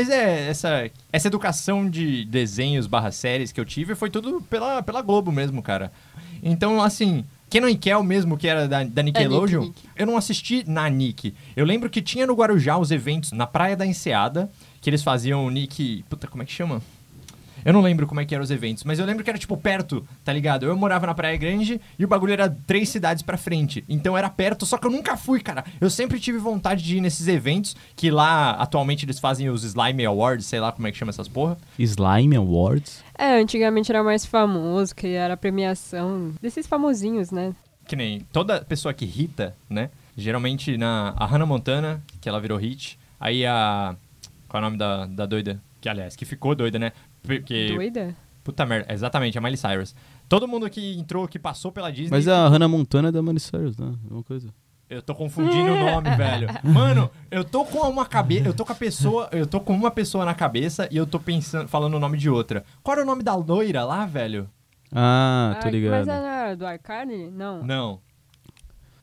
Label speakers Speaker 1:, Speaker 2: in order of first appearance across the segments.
Speaker 1: mas é, essa, essa educação de desenhos barra séries que eu tive foi tudo pela, pela Globo mesmo, cara. Então, assim, Kenan e Kel mesmo, que era da, da Nickelodeon,
Speaker 2: Nick, Nick.
Speaker 1: eu não assisti na Nick. Eu lembro que tinha no Guarujá os eventos na Praia da Enseada, que eles faziam o Nick... Puta, como é que chama? Eu não lembro como é que eram os eventos, mas eu lembro que era tipo perto, tá ligado? Eu morava na Praia Grande e o bagulho era três cidades pra frente. Então era perto, só que eu nunca fui, cara. Eu sempre tive vontade de ir nesses eventos, que lá atualmente eles fazem os Slime Awards, sei lá como é que chama essas porra.
Speaker 3: Slime Awards.
Speaker 2: É, antigamente era mais famoso, que era a premiação desses famosinhos, né?
Speaker 1: Que nem toda pessoa que irrita, né? Geralmente na a Hannah Montana, que ela virou hit. Aí a. Qual é o nome da, da doida? Que aliás, que ficou doida, né? Porque.
Speaker 2: Doida?
Speaker 1: Puta merda, exatamente, a Miley Cyrus. Todo mundo que entrou, que passou pela Disney.
Speaker 3: Mas a Hannah Montana é da Miley Cyrus, né? É uma coisa.
Speaker 1: Eu tô confundindo o nome, velho. Mano, eu tô com uma cabeça. Eu tô com a pessoa. Eu tô com uma pessoa na cabeça e eu tô pensando, falando o nome de outra. Qual era o nome da loira lá, velho?
Speaker 3: Ah, tô
Speaker 2: Ah,
Speaker 3: ligado.
Speaker 2: Mas era do iCarly? Não.
Speaker 1: Não.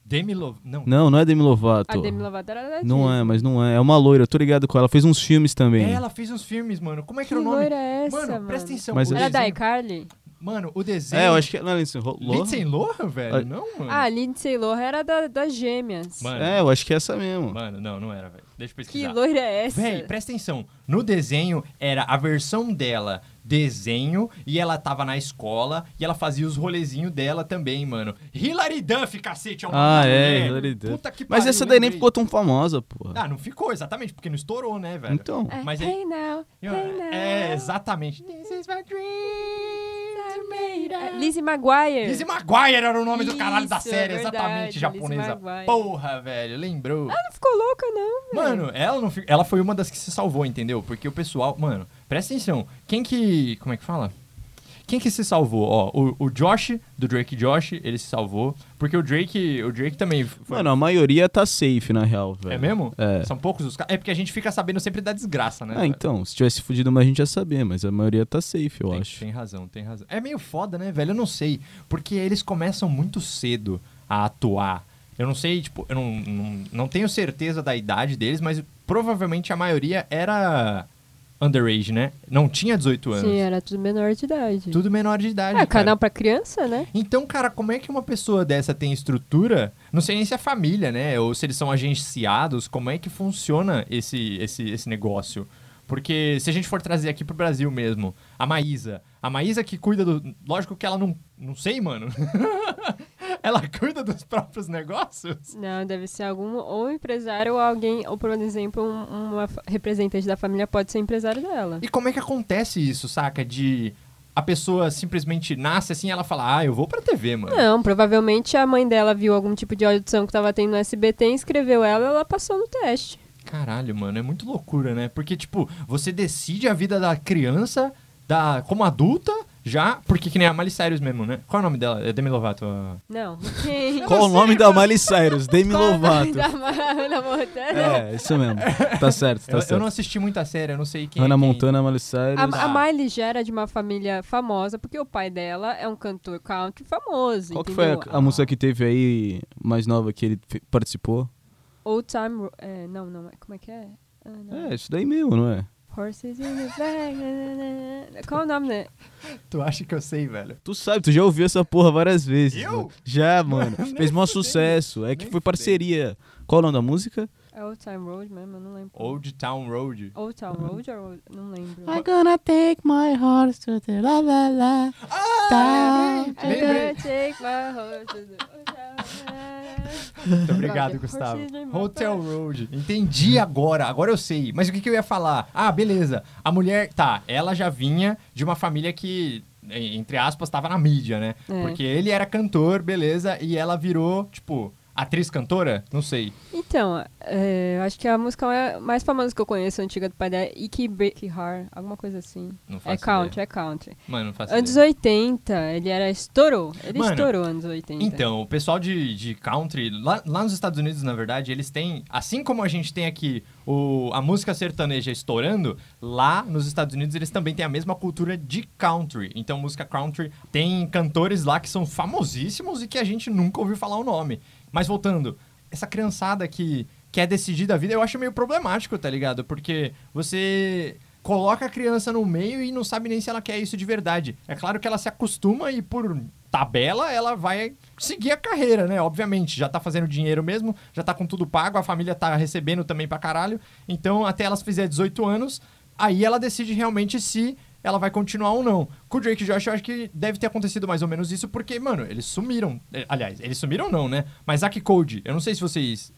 Speaker 1: Demi Love. Não.
Speaker 3: Não, não é Demi Lovato.
Speaker 2: A Demi Lovato era da
Speaker 3: Não
Speaker 2: Disney.
Speaker 3: é, mas não é. É uma loira, eu tô ligado com ela. Ela fez uns filmes também.
Speaker 1: É, ela fez uns filmes, mano. Como é que,
Speaker 2: Que
Speaker 1: era o nome?
Speaker 2: loira é essa,
Speaker 1: mano,
Speaker 2: mano?
Speaker 1: presta atenção.
Speaker 3: Mas
Speaker 1: o
Speaker 2: Era da
Speaker 1: desenho-
Speaker 2: iCarly?
Speaker 1: Mano, o desenho.
Speaker 3: É, eu acho que ela Lindsay Lohan.
Speaker 1: Lindsay Lohan, velho?
Speaker 3: Ah,
Speaker 1: Não, mano.
Speaker 2: Ah, Lindsay Lohan era da, das gêmeas.
Speaker 1: Mano,
Speaker 3: É, eu acho que é essa mesmo.
Speaker 1: mano, não, não era, velho. Deixa eu
Speaker 2: que
Speaker 1: pesquisar.
Speaker 2: loira é essa?
Speaker 1: Véi, presta atenção. No desenho, era a versão dela desenho, e ela tava na escola, e ela fazia os rolezinhos dela também, mano. Hilary Duff, cacete, é uma
Speaker 3: Ah,
Speaker 1: mulher.
Speaker 3: é, Hilary Duff.
Speaker 1: Puta que
Speaker 3: Mas
Speaker 1: pariu,
Speaker 3: essa daí nem
Speaker 1: lembrei.
Speaker 3: ficou tão famosa, porra.
Speaker 1: Ah, não ficou, exatamente, porque não estourou, né, velho?
Speaker 3: então.
Speaker 2: É,
Speaker 1: Mas aí-
Speaker 2: hey now, hey now.
Speaker 1: É, exatamente. This is my dream. Made
Speaker 2: É, Lizzie McGuire.
Speaker 1: Lizzie McGuire era o nome do caralho da
Speaker 2: Isso,
Speaker 1: série,
Speaker 2: é verdade,
Speaker 1: exatamente, japonesa. Porra, velho, lembrou.
Speaker 2: Ela não ficou louca, não. velho.
Speaker 1: Mano, ela, não, fi- ela foi uma das que se salvou, entendeu? Porque o pessoal. Mano, presta atenção. Quem que. Como é que fala? Quem que se salvou? Ó, o, o Josh, do Drake Josh, ele se salvou. Porque o Drake. O Drake também. Foi,
Speaker 3: Mano, a maioria tá safe, na real, velho.
Speaker 1: é mesmo?
Speaker 3: É.
Speaker 1: São poucos os caras. É porque a gente fica sabendo sempre da desgraça, né?
Speaker 3: Ah,
Speaker 1: velho?
Speaker 3: então, se tivesse fudido mais a gente ia saber, mas a maioria tá safe, eu
Speaker 1: tem,
Speaker 3: acho.
Speaker 1: tem razão, tem razão. É meio foda, né, velho? Eu não sei. Porque eles começam muito cedo a atuar. Eu não sei, tipo, eu não, não, não tenho certeza da idade deles, mas provavelmente a maioria era underage, né? Não tinha 18 anos.
Speaker 2: Sim, era tudo menor de idade.
Speaker 1: Tudo menor de idade.
Speaker 2: É,
Speaker 1: cara.
Speaker 2: canal pra criança, né?
Speaker 1: Então, cara, como é que uma pessoa dessa tem estrutura? Não sei nem se é família, né? Ou se eles são agenciados, como é que funciona esse, esse, esse negócio? Porque se a gente for trazer aqui pro Brasil mesmo, a Maísa. A Maísa que cuida do. Lógico que ela não. Não sei, mano. ela cuida dos próprios negócios?
Speaker 2: Não, deve ser algum ou empresário ou alguém, ou por exemplo, um- uma representante da família pode ser empresário dela.
Speaker 1: E como é que acontece isso, saca? De a pessoa simplesmente nasce assim e ela fala, ah, eu vou pra TV, mano.
Speaker 2: Não, provavelmente a mãe dela viu algum tipo de audição que tava tendo no SBT, inscreveu ela e ela passou no teste.
Speaker 1: Caralho, mano, é muito loucura, né? Porque, tipo, você decide a vida da criança da, como adulta já, porque que nem a Miley Cyrus mesmo, né? Qual é o nome dela? É Demi Lovato. a-
Speaker 2: Não.
Speaker 3: Qual o nome da Miley Cyrus? Demi
Speaker 2: Qual o nome
Speaker 3: Lovato.
Speaker 2: Da Hannah Montana?
Speaker 3: É, isso mesmo. Tá certo, tá
Speaker 1: Eu, eu
Speaker 3: certo.
Speaker 1: não assisti muita série, eu não sei quem.
Speaker 3: Hannah
Speaker 1: é quem.
Speaker 3: Montana, Miley Cyrus.
Speaker 2: A, a Miley já era de uma família famosa, porque o pai dela é um cantor country famoso.
Speaker 3: Qual que foi a,
Speaker 2: entendeu?
Speaker 3: a música que teve aí mais nova que ele fe- participou?
Speaker 2: Old Time... Ro- É, não, não. Como é que é? Ah, não.
Speaker 3: É, isso daí mesmo, não é?
Speaker 2: Horses in the back. Qual o nome, né?
Speaker 1: Tu acha que eu sei, velho?
Speaker 3: Tu sabe, tu já ouviu essa porra várias vezes.
Speaker 1: Eu?
Speaker 3: mano. Já, mano. Fez maior sucesso. É que
Speaker 1: nem
Speaker 3: foi parceria. Qual o nome da música?
Speaker 2: É Old Time Road mesmo, eu não lembro.
Speaker 1: Old Town Road.
Speaker 2: Old Town Road ou Old- não lembro.
Speaker 3: gonna take my horse to the la la la.
Speaker 1: Ah,
Speaker 2: I'm
Speaker 1: lembrei, lembrei.
Speaker 2: gonna take my horse to the-
Speaker 1: Muito obrigado, Gustavo. Hotel. Road. Entendi agora, agora eu sei. Mas o que, que eu ia falar? Ah, beleza. A mulher, tá, ela já vinha de uma família que, em- entre aspas, tava na mídia, né?
Speaker 2: É.
Speaker 1: Porque ele era cantor, beleza, e ela virou, tipo, atriz cantora? Não sei.
Speaker 2: Então, é, acho que a música é mais famosa que eu conheço, antiga do pai dela, é Break Heart, alguma coisa assim.
Speaker 1: Não faço
Speaker 2: É country,
Speaker 1: ideia.
Speaker 2: é country.
Speaker 1: Mano, não faço
Speaker 2: Anos
Speaker 1: ideia.
Speaker 2: 80, ele era estourou. Ele
Speaker 1: Mano,
Speaker 2: estourou anos 80.
Speaker 1: Então, o pessoal de, de country, lá, lá nos Estados Unidos, na verdade, eles têm, assim como a gente tem aqui o, a música sertaneja estourando, lá nos Estados Unidos eles também têm a mesma cultura de country. Então, música country tem cantores lá que são famosíssimos e que a gente nunca ouviu falar o nome. Mas voltando, essa criançada que, quer decidir da vida, eu acho meio problemático, tá ligado? Porque você coloca a criança no meio e não sabe nem se ela quer isso de verdade. É claro que ela se acostuma e por tabela ela vai seguir a carreira, né? Obviamente, já tá fazendo dinheiro mesmo, já tá com tudo pago, a família tá recebendo também pra caralho. Então, até elas fizer 18 anos, aí ela decide realmente se ela vai continuar ou não. Com o Drake e Josh, eu acho que deve ter acontecido mais ou menos isso, porque, mano, eles sumiram. Eh, Aliás, eles sumiram não, né? Mas Zack Code, eu não sei se vocês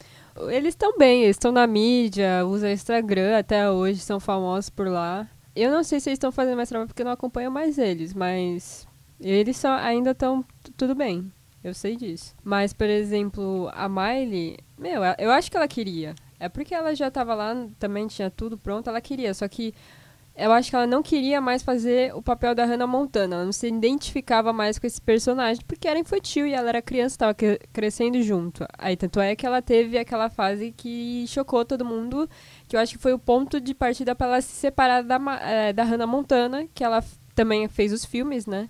Speaker 2: Eles estão bem, eles estão na mídia, usam Instagram até hoje, são famosos por lá. Eu não sei se eles estão fazendo mais trabalho porque eu não acompanho mais eles, mas eles só, ainda estão tudo bem. Eu sei disso. Mas, por exemplo, a Miley, meu, eu- eu acho que ela queria. É porque ela já tava lá, também tinha tudo pronto, ela queria. Só que eu acho que ela não queria mais fazer o papel da Hannah Montana. Ela não se identificava mais com esse personagem porque era infantil e ela era criança, estava crescendo junto. Aí tanto é que ela teve aquela fase que chocou todo mundo, que eu acho que foi o ponto de partida para ela se separar da, eh, da Hannah Montana, que ela também fez os filmes, né?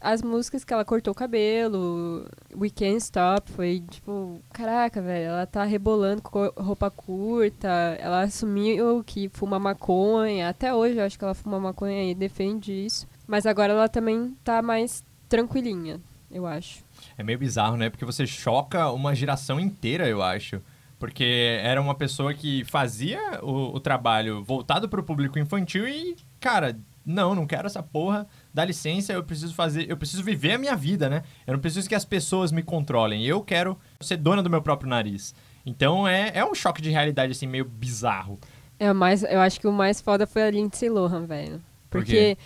Speaker 2: As músicas que ela cortou o cabelo, We Can't Stop, foi tipo, caraca, velho, ela tá rebolando com co- roupa curta, ela assumiu que fuma maconha, até hoje eu acho que ela fuma maconha e defende isso, mas agora ela também tá mais tranquilinha, eu acho.
Speaker 1: É meio bizarro, né? Porque você choca uma geração inteira, eu acho. Porque era uma pessoa que fazia o, o trabalho voltado para o público infantil e, cara, não, não quero essa porra. Dá licença, eu preciso fazer, eu preciso viver a minha vida, né? Eu não preciso que as pessoas me controlem. Eu quero ser dona do meu próprio nariz. Então é, é um choque de realidade, assim, meio bizarro.
Speaker 2: É o mais, eu acho que o mais foda foi a Lindsay Lohan, velho.
Speaker 1: Por
Speaker 2: Porque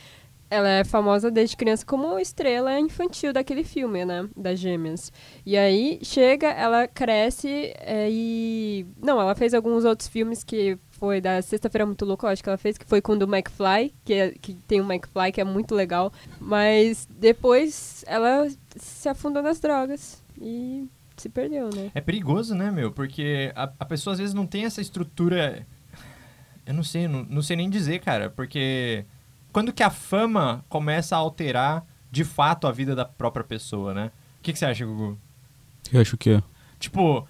Speaker 2: ela é famosa desde criança como estrela infantil daquele filme, né? Das gêmeas. E aí chega, ela cresce é, e. Não, ela fez alguns outros filmes que foi da Sexta-feira Muito Louca, acho que ela fez, que foi com o do McFly, que, é- que tem o McFly, que é muito legal. Mas depois ela se afundou nas drogas e se perdeu, né?
Speaker 1: É perigoso, né, meu? Porque a, a pessoa às vezes não tem essa estrutura. Eu não sei, não, não sei nem dizer, cara. Porque quando que a fama começa a alterar de fato a vida da própria pessoa, né? O que, que você acha, Gugu?
Speaker 3: Eu acho que é.
Speaker 1: Tipo,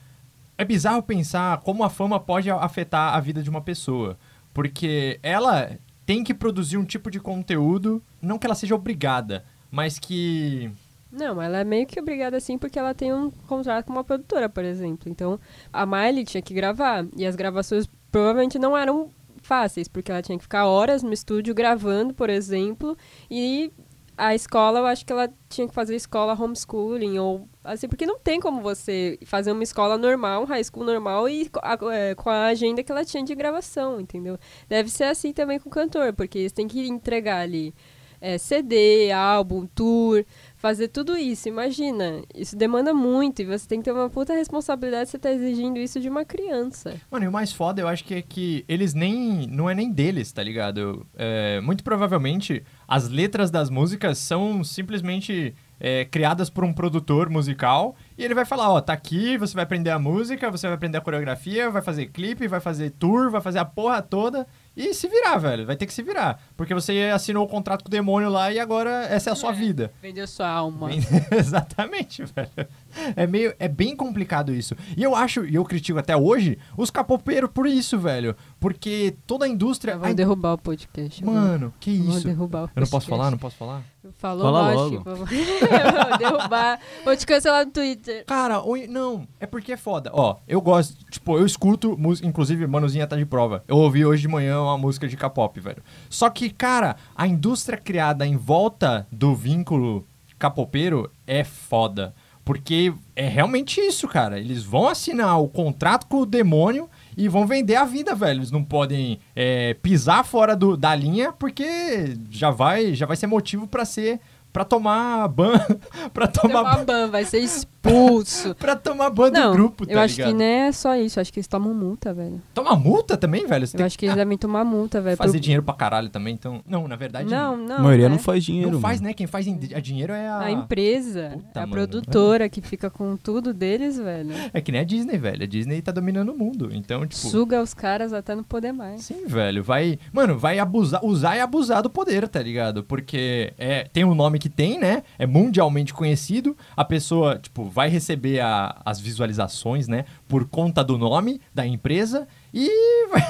Speaker 1: é bizarro pensar como a fama pode afetar a vida de uma pessoa. Porque ela tem que produzir um tipo de conteúdo, não que ela seja obrigada, mas que.
Speaker 2: Não, ela é meio que obrigada assim porque ela tem um contrato com uma produtora, por exemplo. Então, a Miley tinha que gravar. E as gravações provavelmente não eram fáceis, porque ela tinha que ficar horas no estúdio gravando, por exemplo. E a escola, eu acho que ela tinha que fazer escola homeschooling, ou assim, porque não tem como você fazer uma escola normal, um high school normal, e é, com a agenda que ela tinha de gravação, entendeu? Deve ser assim também com o cantor, porque eles têm que entregar ali é, CD, álbum, tour, fazer tudo isso. Imagina, isso demanda muito e você tem que ter uma puta responsabilidade você tá exigindo isso de uma criança.
Speaker 1: Mano, e o mais foda eu acho que é que eles nem. Não é nem deles, tá ligado? É, muito provavelmente as letras das músicas são simplesmente é, criadas por um produtor musical e ele vai falar: ó, tá aqui, você vai aprender a música, você vai aprender a coreografia, vai fazer clipe, vai fazer tour, vai fazer a porra toda. E se virar, velho. Vai ter que se virar. Porque você assinou o contrato com o demônio lá e agora essa é a sua vida.
Speaker 2: Vendeu sua alma.
Speaker 1: Exatamente, velho. É meio, é bem complicado isso. E eu acho, e eu critico até hoje, os capopeiros por isso, velho. Porque toda a indústria.
Speaker 2: Vão
Speaker 1: a-
Speaker 2: derrubar o podcast.
Speaker 1: Mano, que
Speaker 2: Vão
Speaker 1: isso?
Speaker 2: derrubar o
Speaker 1: Eu não posso
Speaker 2: podcast.
Speaker 1: falar? Não posso falar?
Speaker 2: Falou,
Speaker 3: Fala
Speaker 2: lógico.
Speaker 3: logo.
Speaker 2: Eu vou derrubar. Vou te cancelar no Twitter.
Speaker 1: Cara, não, é porque é foda. Ó, eu gosto, tipo, eu escuto música, inclusive, Manuzinha tá de prova. Eu ouvi hoje de manhã uma música de K-pop, velho. Só que, cara, a indústria criada em volta do vínculo capopeiro é foda. Porque é realmente isso, cara. Eles vão assinar o contrato com o demônio e vão vender a vida, velho. Eles não podem é, pisar fora do- da linha porque já vai, já vai ser motivo pra ser. Pra tomar ban. pra tomar
Speaker 2: Tomar ban, vai ser expulso.
Speaker 1: pra tomar ban do
Speaker 2: Não,
Speaker 1: grupo, tá
Speaker 2: eu acho
Speaker 1: ligado?
Speaker 2: que nem é só isso. Acho que eles tomam multa, velho.
Speaker 1: Toma multa também, velho? Você
Speaker 2: Eu
Speaker 1: tem
Speaker 2: acho que eles devem tomar multa,
Speaker 1: que
Speaker 2: velho.
Speaker 1: fazer
Speaker 2: por-
Speaker 1: dinheiro pra caralho também, então... Não, na verdade...
Speaker 2: Não,
Speaker 1: Não,
Speaker 2: não.
Speaker 3: a maioria
Speaker 2: né?
Speaker 3: não faz dinheiro,
Speaker 1: não faz,
Speaker 3: mano.
Speaker 1: né? Quem faz a dinheiro é a...
Speaker 2: A empresa,
Speaker 1: Puta,
Speaker 2: a
Speaker 1: mano.
Speaker 2: produtora que fica com tudo deles, velho.
Speaker 1: É que nem a Disney, velho. A Disney tá dominando o mundo. Então, tipo...
Speaker 2: Suga os caras até não poder mais.
Speaker 1: Sim, velho. Vai... Mano, vai abusar... Usar e abusar do poder, tá ligado? Porque é, tem o nome que tem, né? É mundialmente conhecido. A pessoa, tipo, vai receber a- as visualizações, né? Por conta do nome da empresa e vai,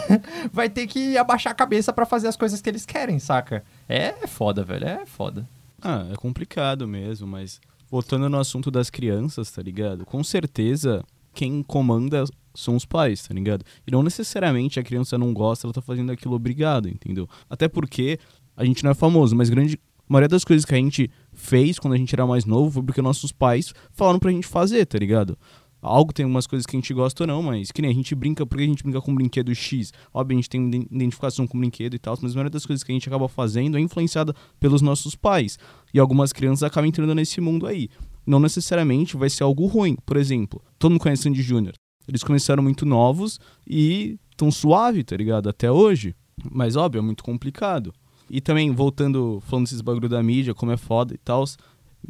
Speaker 1: vai ter que abaixar a cabeça pra fazer as coisas que eles querem, saca? É foda, velho. É foda.
Speaker 3: Ah, é complicado mesmo, mas voltando no assunto das crianças, tá ligado? Com certeza quem comanda são os pais, tá ligado? E não necessariamente a criança não gosta, ela tá fazendo aquilo obrigado, entendeu? Até porque a gente não é famoso, mas grande maioria das coisas que a gente fez quando a gente era mais novo foi porque nossos pais falaram pra gente fazer, tá ligado? Algo tem umas coisas que a gente gosta ou não, mas que nem a gente brinca, porque a gente brinca com brinquedo X. Óbvio, a gente tem iden- identificação com brinquedo e tal, mas a maioria das coisas que a gente acaba fazendo é influenciada pelos nossos pais. E algumas crianças acabam entrando nesse mundo aí. Não necessariamente vai ser algo ruim. Por exemplo, todo mundo conhece Sandy Júnior. Eles começaram muito novos e tão suave, tá ligado? Até hoje. Mas óbvio, é muito complicado. E também, voltando, falando desses bagulho da mídia, como é foda e tal,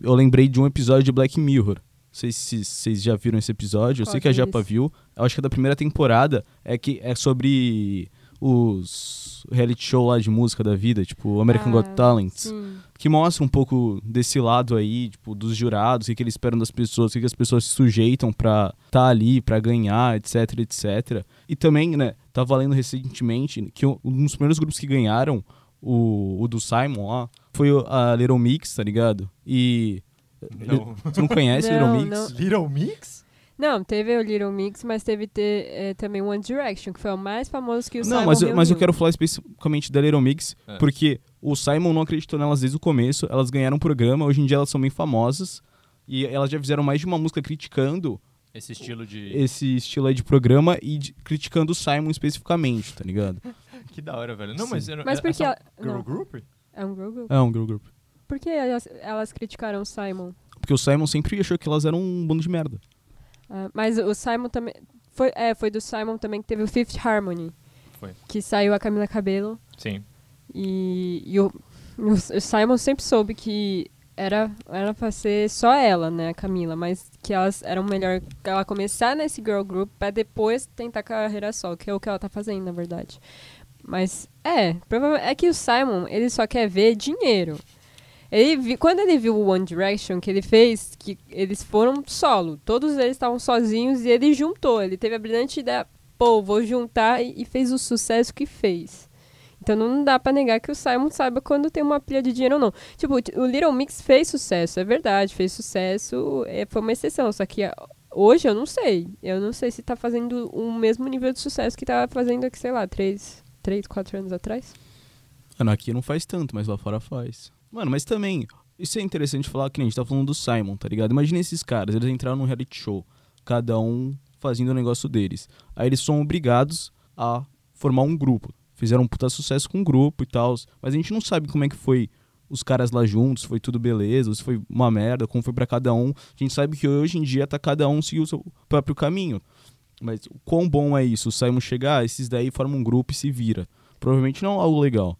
Speaker 3: eu lembrei de um episódio de Black Mirror. Não sei se vocês já viram esse episódio. Eu
Speaker 2: Qual
Speaker 3: sei que a
Speaker 2: é
Speaker 3: Japa viu. Eu acho que é da primeira temporada. É que é sobre os reality show lá de música da vida, tipo American Got
Speaker 2: Ah,
Speaker 3: Talent
Speaker 2: Sim.
Speaker 3: que mostra um pouco desse lado aí, tipo, dos jurados, o que, que eles esperam das pessoas, o que, que as pessoas se sujeitam pra estar ali, pra ganhar, etc, etc. E também, né, tá valendo recentemente que um dos primeiros grupos que ganharam, o, o do Simon lá, foi o- a Little Mix, tá ligado? E.
Speaker 1: Não.
Speaker 3: Tu não conhece
Speaker 2: Não,
Speaker 3: Little Mix?
Speaker 2: não.
Speaker 1: Little Mix?
Speaker 2: Não, teve o Little Mix, mas teve ter, eh, também One Direction, que foi o mais famoso que o
Speaker 3: Não,
Speaker 2: Simon
Speaker 3: mas, eu- mas eu quero falar especificamente da Little Mix,
Speaker 1: É.
Speaker 3: porque o Simon não acreditou nelas desde o começo, elas ganharam um programa, hoje em dia elas são bem famosas, e elas já fizeram mais de uma música criticando
Speaker 1: Esse estilo de.
Speaker 3: esse estilo aí de programa e de- criticando o Simon especificamente, tá ligado?
Speaker 1: Que da hora, velho. Não, mas. não-
Speaker 2: Mas
Speaker 1: é-
Speaker 2: por que
Speaker 1: Girl
Speaker 2: não.
Speaker 1: Group?
Speaker 2: É um girl group.
Speaker 3: É um girl group.
Speaker 2: Por que elas, elas criticaram o Simon?
Speaker 3: Porque o Simon sempre achou que elas eram um bando de merda.
Speaker 2: Ah, mas o Simon também. Foi, é, foi do Simon também que teve o Fifth Harmony.
Speaker 1: Foi.
Speaker 2: Que saiu a Camila Cabello.
Speaker 1: Sim.
Speaker 2: E, e o, o Simon sempre soube que era, era pra ser só ela, né, a Camila. Mas que elas eram melhor ela começar nesse girl group pra depois tentar carreira solo, que é o que ela tá fazendo, na verdade. Mas é, é que o Simon, ele só quer ver dinheiro. Ele quando ele viu o One Direction que ele fez, que eles foram solo, todos eles estavam sozinhos e ele juntou. Ele teve a brilhante ideia, pô, vou juntar e, e fez o sucesso que fez. Então não dá pra negar que o Simon saiba quando tem uma pilha de dinheiro ou não. Tipo, o Little Mix fez sucesso, é verdade, fez sucesso, é, foi uma exceção. Só que ah, hoje eu não sei. Eu não sei se tá fazendo o mesmo nível de sucesso que tava fazendo aqui, sei lá, três, três quatro anos atrás.
Speaker 3: Mano, aqui não faz tanto, mas lá fora faz. Mano, mas também, isso é interessante falar que a gente tá falando do Simon, tá ligado? Imagina esses caras, eles entraram num reality show, cada um fazendo o negócio deles. Aí eles são obrigados a formar um grupo. Fizeram um puta sucesso com o grupo e tal, mas a gente não sabe como é que foi os caras lá juntos, foi tudo beleza, se foi uma merda, como foi pra cada um. A gente sabe que hoje em dia tá cada um seguindo o seu próprio caminho. Mas o quão bom é isso? O Simon chegar, esses daí formam um grupo e se vira. Provavelmente não é algo legal.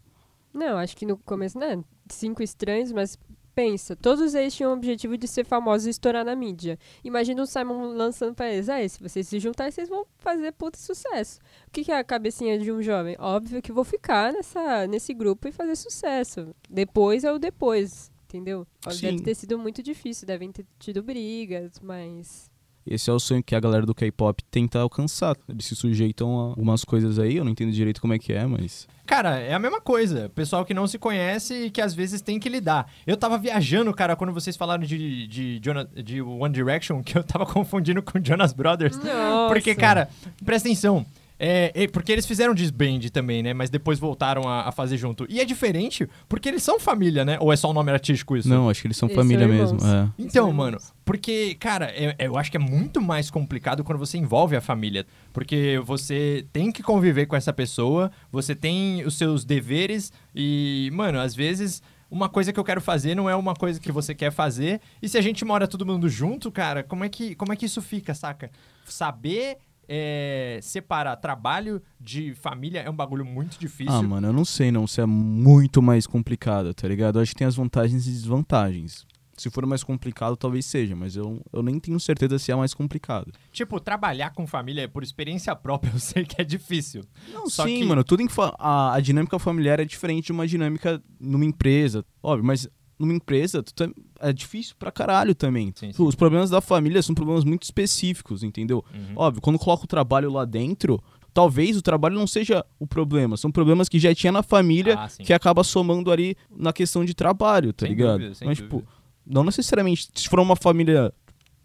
Speaker 2: Não, acho que no começo, né? Cinco estranhos, mas pensa, todos eles tinham o objetivo de ser famosos e estourar na mídia. Imagina o Simon lançando pra eles, ah, se vocês se juntarem, vocês vão fazer puta sucesso. O que, que é a cabecinha de um jovem? Óbvio que vou ficar nessa, nesse grupo e fazer sucesso. Depois é o depois, entendeu?
Speaker 3: Sim.
Speaker 2: Deve ter sido muito difícil, devem ter tido brigas, mas...
Speaker 3: Esse é o sonho que a galera do K-pop tenta alcançar. Eles se sujeitam a algumas coisas aí, eu não entendo direito como é que é, mas.
Speaker 1: Cara, é a mesma coisa. Pessoal que não se conhece e que às vezes tem que lidar. Eu tava viajando, cara, quando vocês falaram de, de, de One Direction, que eu tava confundindo com Jonas Brothers.
Speaker 2: Nossa.
Speaker 1: Porque, cara, presta atenção. É, é, porque eles fizeram disband também, né? Mas depois voltaram a, a fazer junto. E é diferente porque eles são família, né? Ou é só um nome artístico isso?
Speaker 3: Não, acho que eles são
Speaker 2: Eles
Speaker 3: família
Speaker 2: são
Speaker 3: mesmo. É.
Speaker 1: Então,
Speaker 2: São
Speaker 1: mano, porque, cara, é- é- eu acho que é muito mais complicado quando você envolve a família. Porque você tem que conviver com essa pessoa, você tem os seus deveres e, mano, às vezes uma coisa que eu quero fazer não é uma coisa que você quer fazer. E se a gente mora todo mundo junto, cara, como é que, como é que isso fica, saca? Saber é, separar trabalho de família é um bagulho muito difícil.
Speaker 3: Ah, mano, eu não sei não se é muito mais complicado, tá ligado? Eu acho que tem as vantagens e desvantagens. Se for mais complicado, talvez seja, mas eu, eu nem tenho certeza se é mais complicado.
Speaker 1: Tipo, trabalhar com família, por experiência própria, eu sei que é difícil.
Speaker 3: Não,
Speaker 1: Só
Speaker 3: sim,
Speaker 1: que-
Speaker 3: mano, tudo a, a dinâmica familiar é diferente de uma dinâmica numa empresa, óbvio, mas numa empresa, tu tam- é difícil pra caralho também.
Speaker 1: Sim,
Speaker 3: Pô,
Speaker 1: sim.
Speaker 3: Os problemas da família são problemas muito específicos, entendeu?
Speaker 1: Uhum.
Speaker 3: Óbvio, quando coloca o trabalho lá dentro, talvez o trabalho não seja o problema. São problemas que já tinha na família
Speaker 1: Ah,
Speaker 3: que acaba somando ali na questão de trabalho, tá
Speaker 1: Sem
Speaker 3: ligado?
Speaker 1: dúvida, sem
Speaker 3: Mas,
Speaker 1: dúvida.
Speaker 3: tipo, não necessariamente. Se for uma família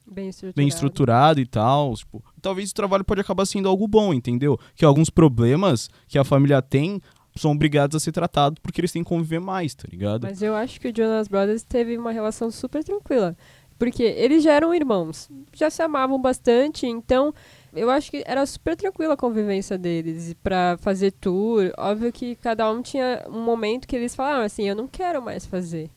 Speaker 2: Bem estruturado.
Speaker 3: bem estruturada e tal, tipo, talvez o trabalho pode acabar sendo algo bom, entendeu? Que alguns problemas que a família tem são obrigados a ser tratados porque eles têm que conviver mais, tá ligado?
Speaker 2: Mas eu acho que o Jonas Brothers teve uma relação super tranquila. Porque eles já eram irmãos, já se amavam bastante, então eu acho que era super tranquila a convivência deles pra fazer tour. Óbvio que cada um tinha um momento que eles falavam assim: eu não quero mais fazer.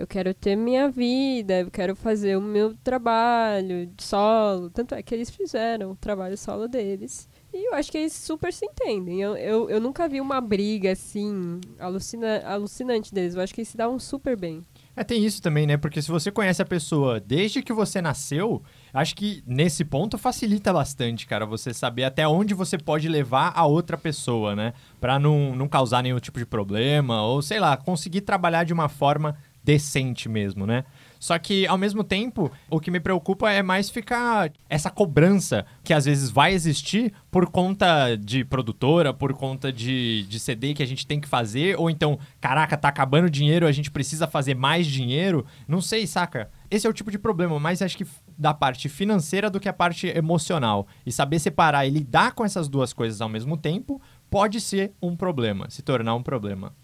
Speaker 2: Eu quero ter minha vida, eu quero fazer o meu trabalho solo. Tanto é que eles fizeram o trabalho solo deles. E eu acho que eles super se entendem. Eu, eu, eu nunca vi uma briga assim, alucina, alucinante deles. Eu acho que eles se davam super bem.
Speaker 1: É, tem isso também, né? Porque se você conhece a pessoa desde que você nasceu, acho que nesse ponto facilita bastante, cara, você saber até onde você pode levar a outra pessoa, né? Pra não, não causar nenhum tipo de problema, ou sei lá, conseguir trabalhar de uma forma decente mesmo, né? Só que, ao mesmo tempo, o que me preocupa é mais ficar essa cobrança que às vezes vai existir por conta de produtora, por conta de, de CD que a gente tem que fazer, ou então, caraca, tá acabando o dinheiro, a gente precisa fazer mais dinheiro. Não sei, saca? Esse é o tipo de problema, mais acho que da parte financeira do que a parte emocional. E saber separar e lidar com essas duas coisas ao mesmo tempo pode ser um problema, se tornar um problema.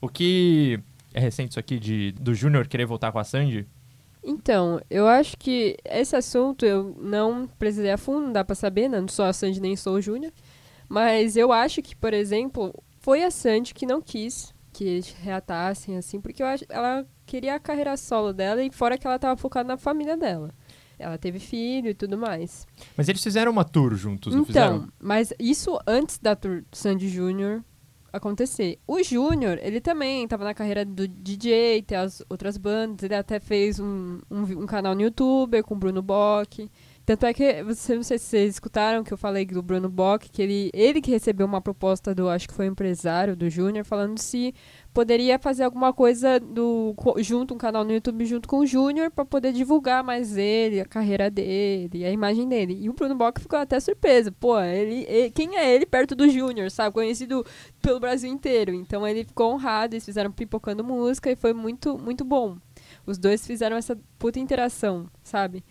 Speaker 1: O que é recente isso aqui de, do Júnior querer voltar com a Sandy?
Speaker 2: Então, eu acho que esse assunto eu não precisei a fundo, não dá pra saber, né? não sou a Sandy nem sou o Júnior. Mas eu acho que, por exemplo, foi a Sandy que não quis que eles reatassem, assim, porque eu acho ela queria a carreira solo dela e fora que ela tava focada na família dela. Ela teve filho e tudo mais.
Speaker 1: Mas eles fizeram uma tour juntos, não
Speaker 2: então,
Speaker 1: fizeram?
Speaker 2: mas isso antes da tour Sandy Júnior acontecer. O Júnior, ele também tava na carreira do DJ, tem as outras bandas, ele até fez um, um, um canal no YouTube com Bruno Bock. Tanto é que, você, não sei se vocês escutaram que eu falei do Bruno Bock, que ele, ele que recebeu uma proposta do, acho que foi empresário do Júnior, falando se poderia fazer alguma coisa do junto, um canal no YouTube junto com o Júnior, pra poder divulgar mais ele, a carreira dele, a imagem dele. E o Bruno Bock ficou até surpreso. Pô, ele, ele- quem é ele perto do Júnior, sabe? Conhecido pelo Brasil inteiro. Então ele ficou honrado, eles fizeram pipocando música e foi muito, muito bom. Os dois fizeram essa puta interação, sabe?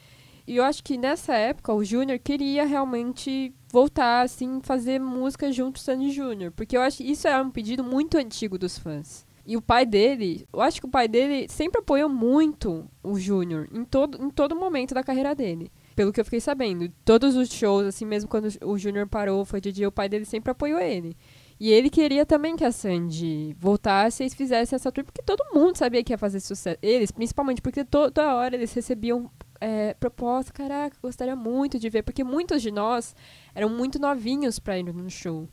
Speaker 2: E eu acho que nessa época o Júnior queria realmente voltar, assim, fazer música junto com o Sandy Júnior. Porque eu acho que isso é um pedido muito antigo dos fãs. E o pai dele, eu acho que o pai dele sempre apoiou muito o Júnior em todo, em todo momento da carreira dele. Pelo que eu fiquei sabendo. Todos os shows, assim, mesmo quando o Júnior parou, foi DJ, o pai dele sempre apoiou ele. E ele queria também que a Sandy voltasse e eles fizessem essa tour, porque todo mundo sabia que ia fazer sucesso. Eles, principalmente, porque to- toda hora eles recebiam é, proposta, caraca, gostaria muito de ver, porque muitos de nós eram muito novinhos pra ir no show,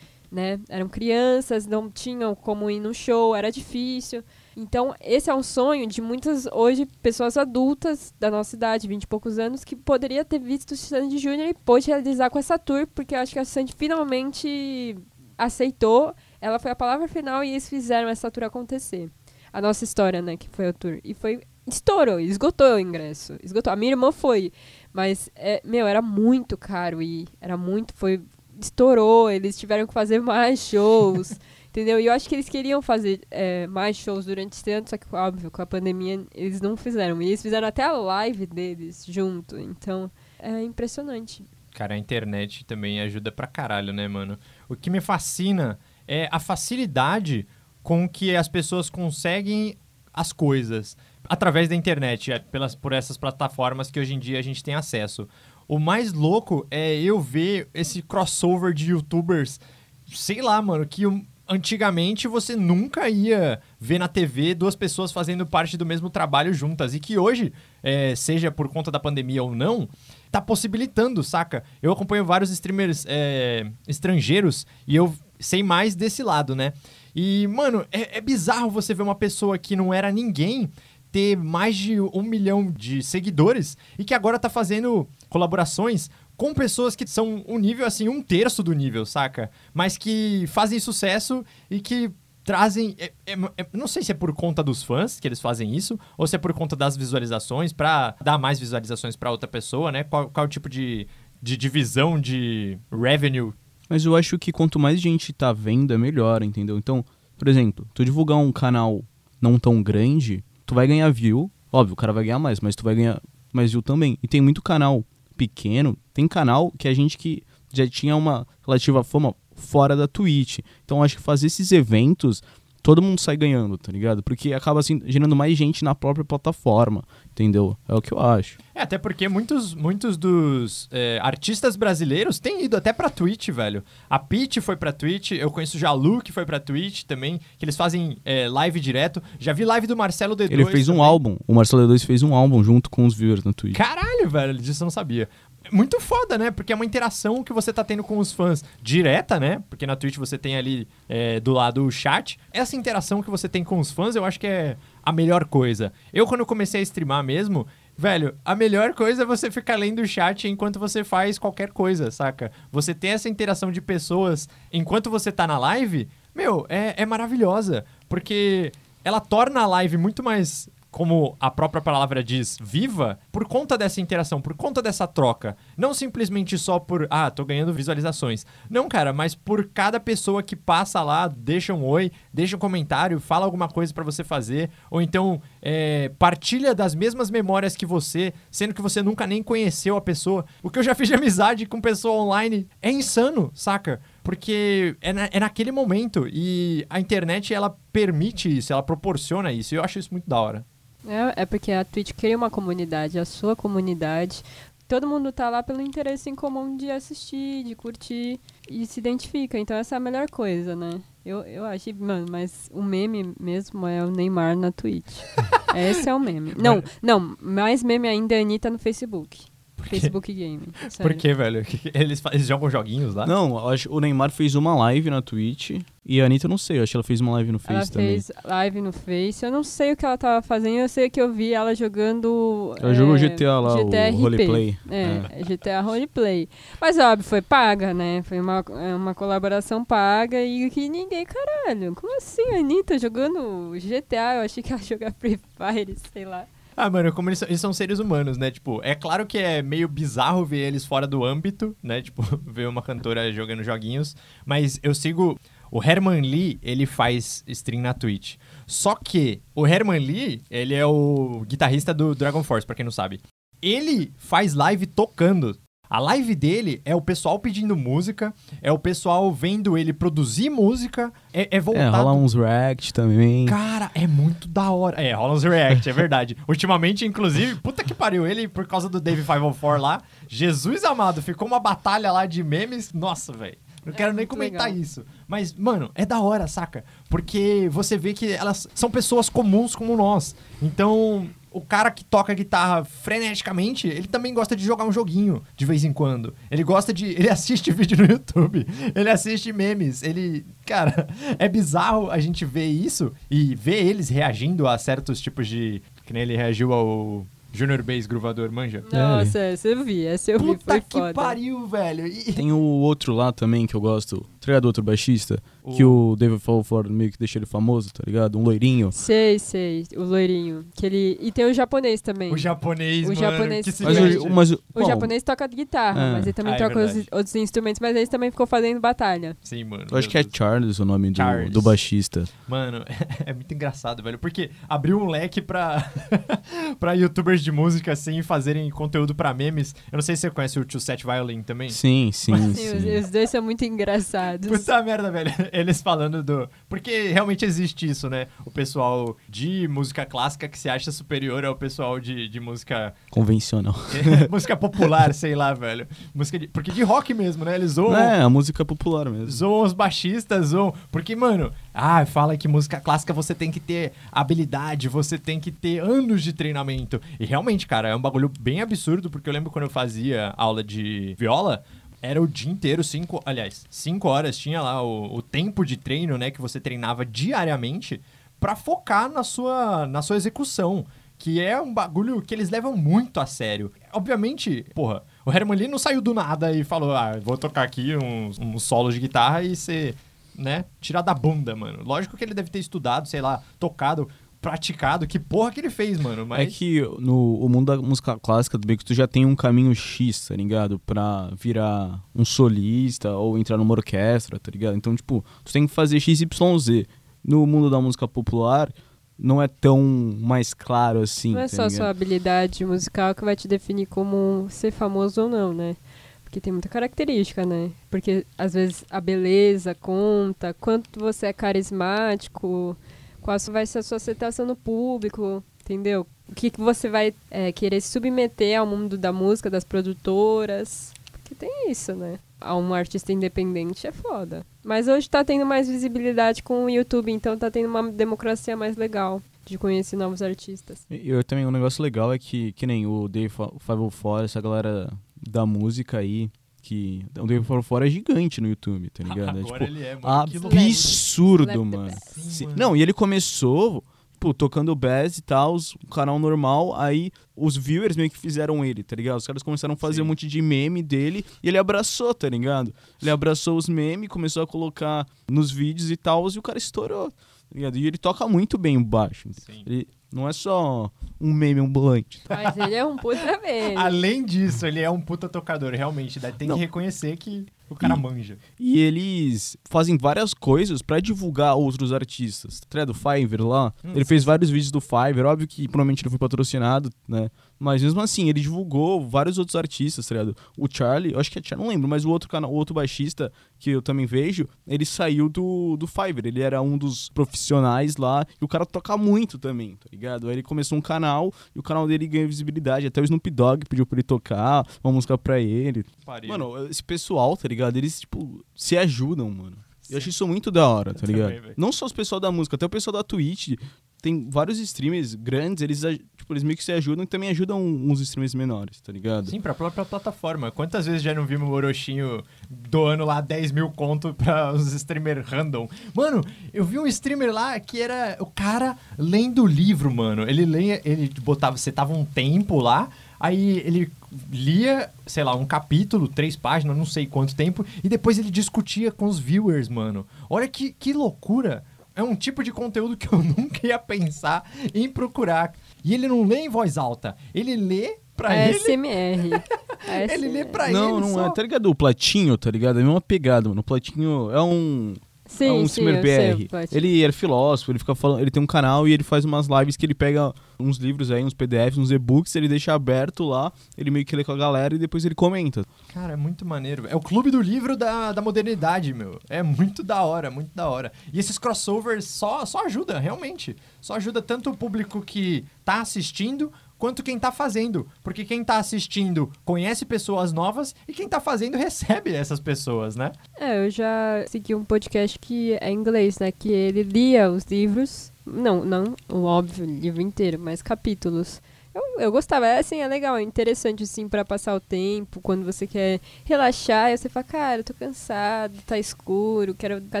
Speaker 2: né? Eram crianças, não tinham como ir no show, era difícil. Então, esse é um sonho de muitas, hoje, pessoas adultas da nossa idade, 20 e poucos anos, que poderia ter visto o Sandy Júnior e pôde realizar com essa tour, porque eu acho que a Sandy finalmente aceitou, ela foi a palavra final e eles fizeram essa tour acontecer. A nossa história, né, que foi a tour. E foi estourou, esgotou o ingresso. Esgotou. A minha irmã foi, mas é, meu, era muito caro e era muito, foi estourou, eles tiveram que fazer mais shows. Entendeu? E eu acho que eles queriam fazer é, mais shows durante esse ano, só que, óbvio, com a pandemia eles não fizeram. E eles fizeram até a live deles junto. Então, é impressionante.
Speaker 1: Cara, a internet também ajuda pra caralho, né, mano? O que me fascina é a facilidade com que as pessoas conseguem as coisas através da internet, é, pelas, por essas plataformas que hoje em dia a gente tem acesso. O mais louco é eu ver esse crossover de youtubers, sei lá, mano, que antigamente você nunca ia ver na TV duas pessoas fazendo parte do mesmo trabalho juntas. E que hoje, é, seja por conta da pandemia ou não, tá possibilitando, saca? Eu acompanho vários streamers é, estrangeiros e eu sei mais desse lado, né? E, mano, é, é bizarro você ver uma pessoa que não era ninguém ter mais de um milhão de seguidores e que agora tá fazendo colaborações com pessoas que são um nível, assim, um terço do nível, saca? Mas que fazem sucesso e que trazem. é- é- é- não sei se é por conta dos fãs que eles fazem isso, ou se é por conta das visualizações, pra dar mais visualizações pra outra pessoa, né? Qual, qual o tipo de, de divisão de revenue?
Speaker 3: Mas eu acho que quanto mais gente tá vendo, é melhor, entendeu? Então, por exemplo, tu divulgar um canal não tão grande, tu vai ganhar view. Óbvio, o cara vai ganhar mais, mas tu vai ganhar mais view também. E tem muito canal pequeno, tem canal que a gente que já tinha uma relativa fama fora da Twitch. Então acho que fazer esses eventos, todo mundo sai ganhando, tá ligado? Porque acaba assim, gerando mais gente na própria plataforma, entendeu? É o que eu acho.
Speaker 1: É, até porque muitos, muitos dos é, artistas brasileiros têm ido até pra Twitch, velho. A Peach foi pra Twitch, eu conheço o Jalu, que foi pra Twitch também, que eles fazem é, live direto. Já vi live do Marcelo D2.
Speaker 3: Ele fez um
Speaker 1: também.
Speaker 3: álbum, o Marcelo D2 fez um álbum junto com os viewers na Twitch.
Speaker 1: Caralho, velho, disso eu não sabia. Muito foda, né? Porque é uma interação que você tá tendo com os fãs direta, né? Porque na Twitch você tem ali é, do lado o chat. Essa interação que você tem com os fãs, eu acho que é a melhor coisa. Eu, quando comecei a streamar mesmo, velho, a melhor coisa é você ficar lendo o chat enquanto você faz qualquer coisa, saca? Você ter essa interação de pessoas enquanto você tá na live, meu, é, é maravilhosa. Porque ela torna a live muito mais como a própria palavra diz, viva, por conta dessa interação, por conta dessa troca. Não simplesmente só por, ah, tô ganhando visualizações. Não, cara, mas por cada pessoa que passa lá, deixa um oi, deixa um comentário, fala alguma coisa pra você fazer, ou então é, partilha das mesmas memórias que você, sendo que você nunca nem conheceu a pessoa. O que eu já fiz de amizade com pessoa online é insano, saca? Porque é, na- é naquele momento e a internet ela permite isso, ela proporciona isso. E eu acho isso muito da hora.
Speaker 2: É, é porque a Twitch cria uma comunidade, a sua comunidade. Todo mundo tá lá pelo interesse em comum de assistir, de curtir e se identifica. Então essa é a melhor coisa, né? Eu, eu achei, mano, mas o meme mesmo é o Neymar na Twitch. Esse é o meme. Não, não, mais meme ainda é a Anitta no Facebook. Facebook Game.
Speaker 1: Por quê, velho? Eles, eles jogam joguinhos lá?
Speaker 3: Não, acho o Neymar fez uma live na Twitch e a Anitta eu não sei, eu acho que ela fez uma live no
Speaker 2: Ela
Speaker 3: Face também.
Speaker 2: fez live no Face. Eu não sei o que ela tava fazendo, eu sei que eu vi ela jogando.
Speaker 3: Ela
Speaker 2: é,
Speaker 3: jogou GTA lá, o
Speaker 2: RP.
Speaker 3: roleplay.
Speaker 2: É, GTA Roleplay. Mas óbvio, foi paga, né? Foi uma, é uma colaboração paga e que ninguém, caralho. Como assim, a Anitta jogando GTA? Eu achei que ela ia jogar Free Fire, sei lá.
Speaker 1: Ah, mano, como eles, são- eles são seres humanos, né? Tipo, é claro que é meio bizarro ver eles fora do âmbito, né? Tipo, ver uma cantora jogando joguinhos. Mas eu sigo. O Herman Lee, ele faz stream na Twitch. Só que o Herman Lee, ele é o guitarrista do Dragon Force, pra quem não sabe. Ele faz live tocando. A live dele é o pessoal pedindo música, é o pessoal vendo ele produzir música, é, é
Speaker 3: É,
Speaker 1: voltado
Speaker 3: rola uns react também.
Speaker 1: Cara, é muito da hora. É, rola uns react, é verdade. Ultimamente, inclusive, puta que pariu, ele, por causa do Dave 504 lá, Jesus amado, ficou uma batalha lá de memes. Nossa, velho. Não
Speaker 2: É
Speaker 1: quero nem
Speaker 2: muito
Speaker 1: comentar
Speaker 2: legal.
Speaker 1: isso. Mas, mano, é da hora, saca? Porque você vê que elas são pessoas comuns como nós. Então, o cara que toca guitarra freneticamente, ele também gosta de jogar um joguinho de vez em quando. Ele gosta de. Ele assiste vídeo no YouTube. Ele assiste memes. Ele. Cara, é bizarro a gente ver isso e ver eles reagindo a certos tipos de. Que nem ele reagiu ao Junior Bass Gruvador, manja?
Speaker 2: Nossa, essa eu vi, essa eu vi,
Speaker 1: Puta
Speaker 2: foi
Speaker 1: que
Speaker 2: foda.
Speaker 1: pariu, velho. E-
Speaker 3: Tem o outro lá também que eu gosto, tá ligado? Outro baixista, que o David Falford meio que deixa ele famoso, tá ligado? Um loirinho.
Speaker 2: Sei, sei, o loirinho. Que ele... E tem o japonês também.
Speaker 1: O japonês,
Speaker 2: O
Speaker 1: mano,
Speaker 2: japonês
Speaker 3: Mas o, mas o,
Speaker 2: O japonês toca guitarra,
Speaker 3: Ah.
Speaker 2: mas ele também
Speaker 1: Ah, é
Speaker 2: toca os, outros instrumentos, mas ele também ficou fazendo batalha.
Speaker 1: Sim, mano.
Speaker 3: Eu acho que é. Charles o nome do,
Speaker 1: Charles.
Speaker 3: do baixista.
Speaker 1: Mano, é muito engraçado, velho. Porque abriu um leque pra, pra youtubers de música, assim, fazerem conteúdo pra memes. Eu não sei se você conhece o Tio Set Violin também.
Speaker 3: Sim, sim,
Speaker 2: Sim,
Speaker 3: sim.
Speaker 2: os, os dois são muito engraçados.
Speaker 1: Puta merda, velho. Eles falando do. Porque realmente existe isso, né? O pessoal de música clássica que se acha superior ao pessoal de, de música.
Speaker 3: Convencional.
Speaker 1: música popular, sei lá, velho. Música de... Porque de rock mesmo, né? Eles zoam.
Speaker 3: É, a música popular mesmo.
Speaker 1: Zoam os baixistas, zoam. Porque, mano, ah, fala que música clássica você tem que ter habilidade, você tem que ter anos de treinamento. E realmente, cara, é um bagulho bem absurdo, porque eu lembro quando eu fazia aula de viola. Era o dia inteiro, cinco, aliás, cinco horas, tinha lá o, o tempo de treino, né, que você treinava diariamente pra focar na sua, na sua execução. Que é um bagulho que eles levam muito a sério. Obviamente, porra, o Herman Lee não saiu do nada e falou, ah, vou tocar aqui uns, uns solos de guitarra e ser né, tirar da bunda, mano. Lógico que ele deve ter estudado, sei lá, tocado, praticado, que porra que ele fez, mano. Mas
Speaker 3: É que no o mundo da música clássica, do que tu já tem um caminho X, tá ligado? Pra virar um solista ou entrar numa orquestra, tá ligado? Então, tipo, tu tem que fazer XYZ. No mundo da música popular, não é tão mais claro assim,
Speaker 2: Não é
Speaker 3: tá
Speaker 2: só a
Speaker 3: ligado?
Speaker 2: sua habilidade musical que vai te definir como ser famoso ou não, né? Porque tem muita característica, né? Porque às vezes a beleza conta, quanto você é carismático, qual vai ser a sua aceitação no público, entendeu? O que, que você vai é, querer submeter ao mundo da música, das produtoras. Porque tem isso, né? A um artista independente é foda. Mas hoje tá tendo mais visibilidade com o YouTube, então tá tendo uma democracia mais legal de conhecer novos artistas.
Speaker 3: Eu também, um negócio legal é que, que nem o Dave 504, essa galera da música aí, que o Dave 504 é gigante no YouTube, tá ligado? É,
Speaker 1: agora
Speaker 3: tipo,
Speaker 1: ele é, mano.
Speaker 3: absurdo,
Speaker 2: the
Speaker 3: mano.
Speaker 2: bass.
Speaker 1: Sim, mano.
Speaker 3: Não, e ele começou, pô, tocando bass e tal, um canal normal, aí os viewers meio que fizeram ele, tá ligado? Os caras começaram a fazer
Speaker 1: Sim.
Speaker 3: um monte de meme dele e ele abraçou, tá ligado? Ele abraçou os memes, começou a colocar nos vídeos e tal, e o cara estourou, tá ligado? E ele toca muito bem o baixo.
Speaker 1: Sim.
Speaker 3: Ele não é só um meme ambulante.
Speaker 2: Mas ele é um puta bem.
Speaker 1: Além disso, ele é um puta tocador, realmente. Tem
Speaker 3: Não.
Speaker 1: que reconhecer que o cara
Speaker 3: E-
Speaker 1: manja.
Speaker 3: E eles fazem várias coisas pra divulgar outros artistas. Tá ligado? O Fiverr lá,
Speaker 1: Hum,
Speaker 3: ele fez vários vídeos do Fiverr. Óbvio que provavelmente ele foi patrocinado, né? Mas mesmo assim, ele divulgou vários outros artistas, tá ligado? O Charlie, eu acho que é Charlie, não lembro, mas o outro canal, o outro baixista que eu também vejo, ele saiu do, do Fiverr. Ele era um dos profissionais lá e o cara toca muito também, tá ligado? Aí ele começou um canal e o canal dele ganhou visibilidade. Até o Snoop Dogg pediu pra ele tocar uma música pra ele.
Speaker 1: Pariu.
Speaker 3: Mano, esse pessoal, tá ligado? Eles, tipo, se ajudam, mano. Eu acho isso muito da hora, tá
Speaker 1: Eu
Speaker 3: ligado?
Speaker 1: também.
Speaker 3: Não só os pessoal da música, até o pessoal da Twitch. Tem vários streamers grandes, eles, tipo, eles meio que se ajudam e também ajudam uns streamers menores, tá ligado?
Speaker 1: Sim, pra própria plataforma. Quantas vezes já não vimos o Orochinho doando lá 10 mil conto pra os streamers random? Mano, eu vi um streamer lá que era o cara lendo livro, mano. Ele leia, ele botava, você tava um tempo lá, aí ele lia, sei lá, um capítulo, três páginas, não sei quanto tempo, e depois ele discutia com os viewers, mano. Olha que, que loucura. É um tipo de conteúdo que eu nunca ia pensar em procurar. E ele não lê em voz alta, ele lê pra ele
Speaker 2: ASMR.
Speaker 1: ele lê pra
Speaker 3: não,
Speaker 1: ele
Speaker 3: não
Speaker 1: só.
Speaker 3: é. Tá ligado? O Platinho, tá ligado? É a mesma pegada, mano. O Platinho é um.
Speaker 2: Sim,
Speaker 3: é um
Speaker 2: sim, sei,
Speaker 3: BR.
Speaker 2: Platinho.
Speaker 3: ele é filósofo, ele fica falando, ele tem um canal e ele faz umas lives que ele pega uns livros aí, uns PDFs, uns e-books, ele deixa aberto lá, ele meio que lê com a galera e depois ele comenta.
Speaker 1: Cara, é muito maneiro. É o clube do livro da, da modernidade, meu. É muito da hora, muito da hora. E esses crossovers só, só ajuda, realmente. Só ajuda tanto o público que tá assistindo, quanto quem tá fazendo. Porque quem tá assistindo conhece pessoas novas e quem tá fazendo recebe essas pessoas, né?
Speaker 2: É, eu já segui um podcast que é em inglês, né? Que ele lia os livros. Não, não o óbvio livro inteiro, mas capítulos. Eu, eu gostava, é assim, é legal, é interessante assim pra passar o tempo, quando você quer relaxar, e você fala, cara, eu tô cansado, tá escuro, quero ficar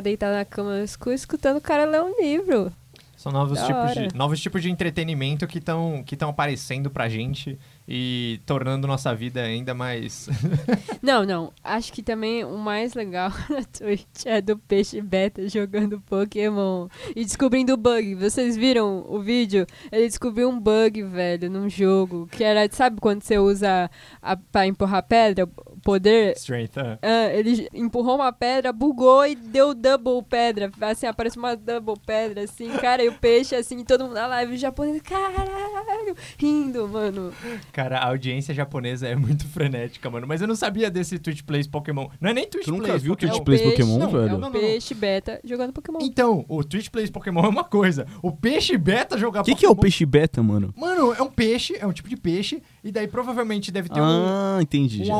Speaker 2: deitado na cama escuro, escutando o cara ler um livro.
Speaker 1: São novos
Speaker 2: Da
Speaker 1: tipos,
Speaker 2: hora.
Speaker 1: de, novos tipos de entretenimento que estão que tão aparecendo pra gente e tornando nossa vida ainda mais.
Speaker 2: Não, não. Acho que também o mais legal na Twitch é do Peixe Beta jogando Pokémon e descobrindo bug. Vocês viram o vídeo? Ele descobriu um bug, velho, num jogo. Que era, sabe quando você usa a, pra empurrar pedra? Poder.
Speaker 1: Strength. ah.
Speaker 2: Ah, ele empurrou uma pedra, bugou e deu double pedra. Assim, aparece uma double pedra, assim, cara, e o peixe, assim, todo mundo na live japonês, caralho, rindo, mano.
Speaker 1: Cara, a audiência japonesa é muito frenética, mano. Mas eu não sabia desse Twitch Plays Pokémon. Não é nem Twitch
Speaker 3: Tu nunca
Speaker 1: Plays
Speaker 3: viu o
Speaker 1: Pokémon.
Speaker 3: Twitch Plays
Speaker 2: peixe,
Speaker 3: Pokémon,
Speaker 1: não,
Speaker 3: velho?
Speaker 2: É
Speaker 1: não,
Speaker 2: o
Speaker 1: não.
Speaker 2: peixe beta jogando Pokémon.
Speaker 1: Então, o Twitch Plays Pokémon é uma coisa. O peixe beta jogar
Speaker 3: O que, que é o
Speaker 1: Pokémon-
Speaker 3: peixe beta, mano?
Speaker 1: Mano, é um peixe, é um tipo de peixe. E daí provavelmente deve ter um,
Speaker 3: Ah, entendi.
Speaker 1: um
Speaker 3: já.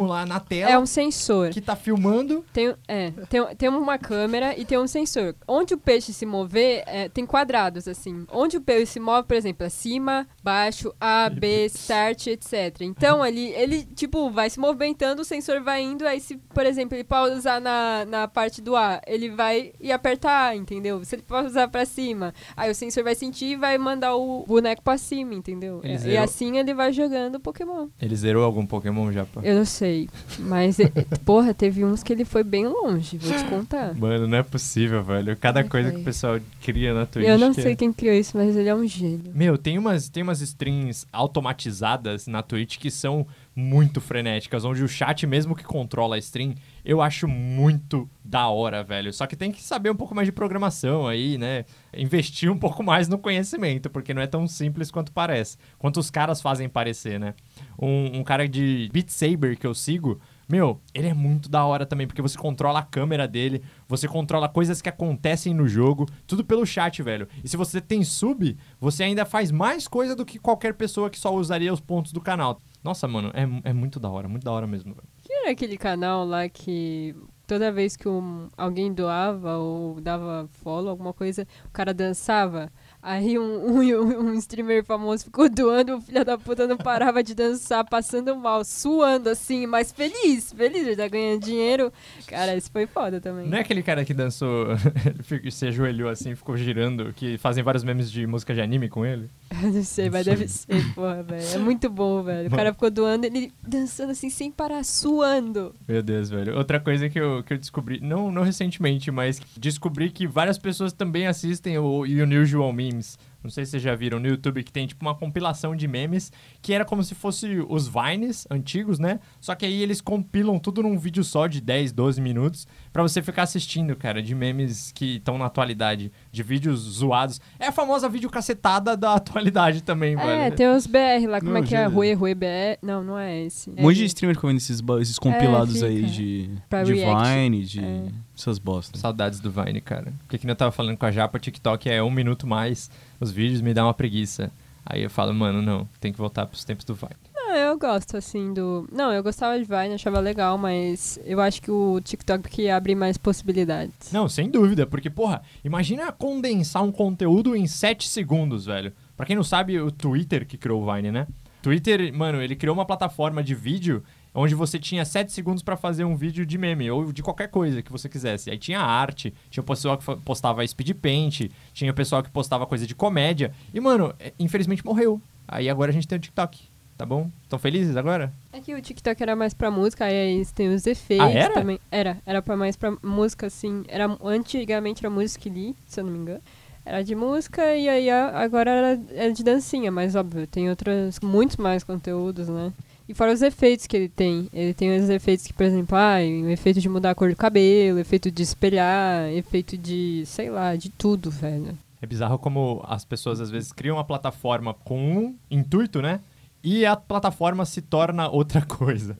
Speaker 1: Algoritmo lá na tela
Speaker 2: É um sensor.
Speaker 1: que tá filmando.
Speaker 2: Tem, é, tem, tem uma câmera e tem um sensor. Onde o peixe se mover, é, tem quadrados, assim. Onde o peixe se move, por exemplo, acima cima, baixo, A, B, start, etc. Então, ele, ele, tipo, vai se movimentando, o sensor vai indo, aí se, por exemplo, ele pausar na, na parte do A, ele vai e aperta A, entendeu? Se ele pausar pra cima, aí o sensor vai sentir e vai mandar o boneco pra cima, entendeu?
Speaker 1: Ele
Speaker 2: E
Speaker 1: zerou.
Speaker 2: assim ele vai jogando Pokémon.
Speaker 1: Ele zerou algum Pokémon já, pô?
Speaker 2: Eu não sei, mas, e- porra, teve uns que ele foi bem longe, vou te contar.
Speaker 1: Mano, não é possível, velho. Cada
Speaker 2: Ai,
Speaker 1: coisa que
Speaker 2: foi.
Speaker 1: o pessoal cria na Twitch.
Speaker 2: Eu não
Speaker 1: que é-
Speaker 2: sei quem criou isso, mas ele é um gênio.
Speaker 1: Meu, tem umas, tem umas strings automatizadas na Twitch que são muito frenéticas, onde o chat mesmo que controla a stream, eu acho muito da hora, velho. Só que tem que saber um pouco mais de programação aí, né? Investir um pouco mais no conhecimento, porque não é tão simples quanto parece. Quanto os caras fazem parecer, né? Um, um cara de Beat Saber que eu sigo, meu, ele é muito da hora também, porque você controla a câmera dele, você controla coisas que acontecem no jogo, tudo pelo chat, velho. E se você tem sub, você ainda faz mais coisa do que qualquer pessoa que só usaria os pontos do canal. Nossa, mano, é, é muito da hora, muito da hora mesmo, velho.
Speaker 2: Era aquele canal lá que toda vez que um, alguém doava ou dava follow, alguma coisa, o cara dançava? Aí um, um, um streamer famoso ficou doando, o filho da puta não parava de dançar, passando mal, suando assim, mas feliz, feliz, ele tá ganhando dinheiro. Cara, isso foi foda também.
Speaker 1: Não é aquele cara que dançou, ele se ajoelhou assim, ficou girando, que fazem vários memes de música de anime com ele?
Speaker 2: não sei, mas deve ser, porra, velho. É muito bom, velho. O cara ficou doando, ele dançando assim, sem parar, suando.
Speaker 1: Meu Deus, velho. Outra coisa que eu, que eu descobri, não, não recentemente, mas descobri que várias pessoas também assistem o Unusual Memes. Não sei se vocês já viram no YouTube que tem tipo uma compilação de memes que era como se fosse os Vines antigos, né? Só que aí eles compilam tudo num vídeo só de 10, 12 minutos pra você ficar assistindo, cara, de memes que estão na atualidade, de vídeos zoados. É a famosa videocacetada da atualidade também,
Speaker 2: É,
Speaker 1: velho.
Speaker 2: tem os BR lá, como
Speaker 3: Não,
Speaker 2: é que é? Rue, Rue BR. Não, não é esse.
Speaker 3: Um monte de
Speaker 2: É-
Speaker 3: streamer comendo esses, esses compilados aí
Speaker 2: fica.
Speaker 3: de,
Speaker 2: Pra
Speaker 3: de
Speaker 2: react.
Speaker 3: Vine, de
Speaker 2: É.
Speaker 3: essas bostas.
Speaker 1: Saudades do Vine, cara. Porque que nem eu tava falando com a Japa, o TikTok é um minuto mais. Os vídeos me dão uma preguiça. Aí eu falo, mano, não, tem que voltar pros tempos do Vine.
Speaker 2: Não, eu gosto, assim, do... Não, eu gostava de Vine, achava legal, mas eu acho que o TikTok que abre mais possibilidades.
Speaker 1: Não, sem dúvida, porque, porra, imagina condensar um conteúdo em 7 segundos, velho. Pra quem não sabe, o Twitter que criou o Vine, né? Twitter, mano, ele criou uma plataforma de vídeo onde você tinha 7 segundos pra fazer um vídeo de meme ou de qualquer coisa que você quisesse. Aí tinha arte, tinha o pessoal que postava speed paint, tinha o pessoal que postava coisa de comédia. E, mano, é, infelizmente morreu. Aí agora a gente tem o TikTok, tá bom? Estão felizes agora?
Speaker 2: É que o TikTok era mais pra música, aí aí tem os efeitos
Speaker 1: Ah, era?
Speaker 2: também. Era, era pra mais pra música, assim. Era, antigamente era Music Lee, se eu não me engano. Era de música e aí agora era, é de dancinha, mas óbvio, tem outros, muitos mais conteúdos, né? E fora os efeitos que ele tem. Ele tem os efeitos que, por exemplo, ah, o efeito de mudar a cor do cabelo, efeito de espelhar, efeito de, sei lá, de tudo, velho.
Speaker 1: É bizarro como as pessoas às vezes criam uma plataforma com um intuito, né? E a plataforma se torna outra coisa.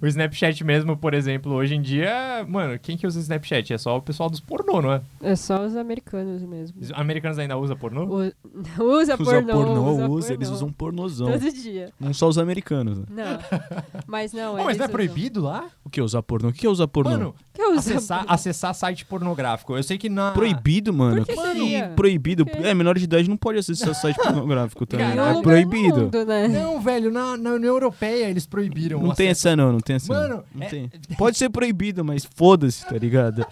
Speaker 1: O Snapchat mesmo, por exemplo, hoje em dia, mano, quem que usa Snapchat? É só o pessoal dos pornô, não é?
Speaker 2: É só os americanos mesmo.
Speaker 1: Os americanos ainda usam pornô?
Speaker 2: O- usa
Speaker 3: Usa
Speaker 2: pornô,
Speaker 3: pornô,
Speaker 2: usa,
Speaker 3: usa, eles usam pornozão.
Speaker 2: Todo dia.
Speaker 3: Não só os americanos, né?
Speaker 2: Não. Mas não,
Speaker 1: Pô, mas não é
Speaker 2: usam.
Speaker 1: proibido lá?
Speaker 3: O que? Usar pornô? O que é usar pornô?
Speaker 1: Mano,
Speaker 2: usa
Speaker 1: acessar, acessar site pornográfico. Eu sei que na...
Speaker 3: Proibido, mano.
Speaker 2: Por que
Speaker 3: Que
Speaker 2: seria?
Speaker 3: proibido.
Speaker 2: Por
Speaker 3: é, menor de idade não pode acessar site pornográfico também.
Speaker 1: Cara,
Speaker 2: Em um
Speaker 3: é proibido.
Speaker 2: do mundo, né?
Speaker 1: Não, velho, na, na União Europeia eles proibiram
Speaker 3: Não tem
Speaker 1: acesso.
Speaker 3: essa não, não tem essa
Speaker 1: Mano,
Speaker 3: não. Não
Speaker 1: é-
Speaker 3: tem. Pode ser proibido, mas foda-se, tá ligado?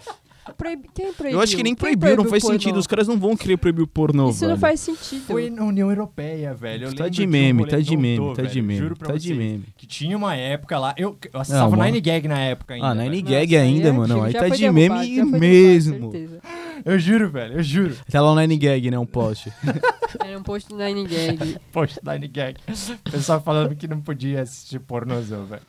Speaker 2: Proibi- Quem proibiu?
Speaker 3: Eu acho que nem proibiu, não faz sentido. Os caras não vão querer proibir o pornô,
Speaker 2: Isso
Speaker 3: velho.
Speaker 2: não faz sentido.
Speaker 1: Foi na União Europeia, velho. Eu
Speaker 3: Tá de
Speaker 1: um
Speaker 3: meme, tá de meme, tá de meme,
Speaker 1: Juro pra
Speaker 3: tá de
Speaker 1: vocês
Speaker 3: meme.
Speaker 1: Que tinha uma época lá. Eu, eu acessava
Speaker 3: Não,
Speaker 1: Nine Gag na época ainda.
Speaker 3: Ah. Nine Gag ainda,
Speaker 2: é
Speaker 3: mano.
Speaker 2: antigo,
Speaker 3: Aí tá de meme mesmo.
Speaker 1: Eu juro, velho, eu juro.
Speaker 3: Tá lá o Nine Gag, né? Um post.
Speaker 2: Era um post do Nine Gag.
Speaker 1: Poxa, Nine Gag. O pessoal falando que não podia assistir pornozão, velho.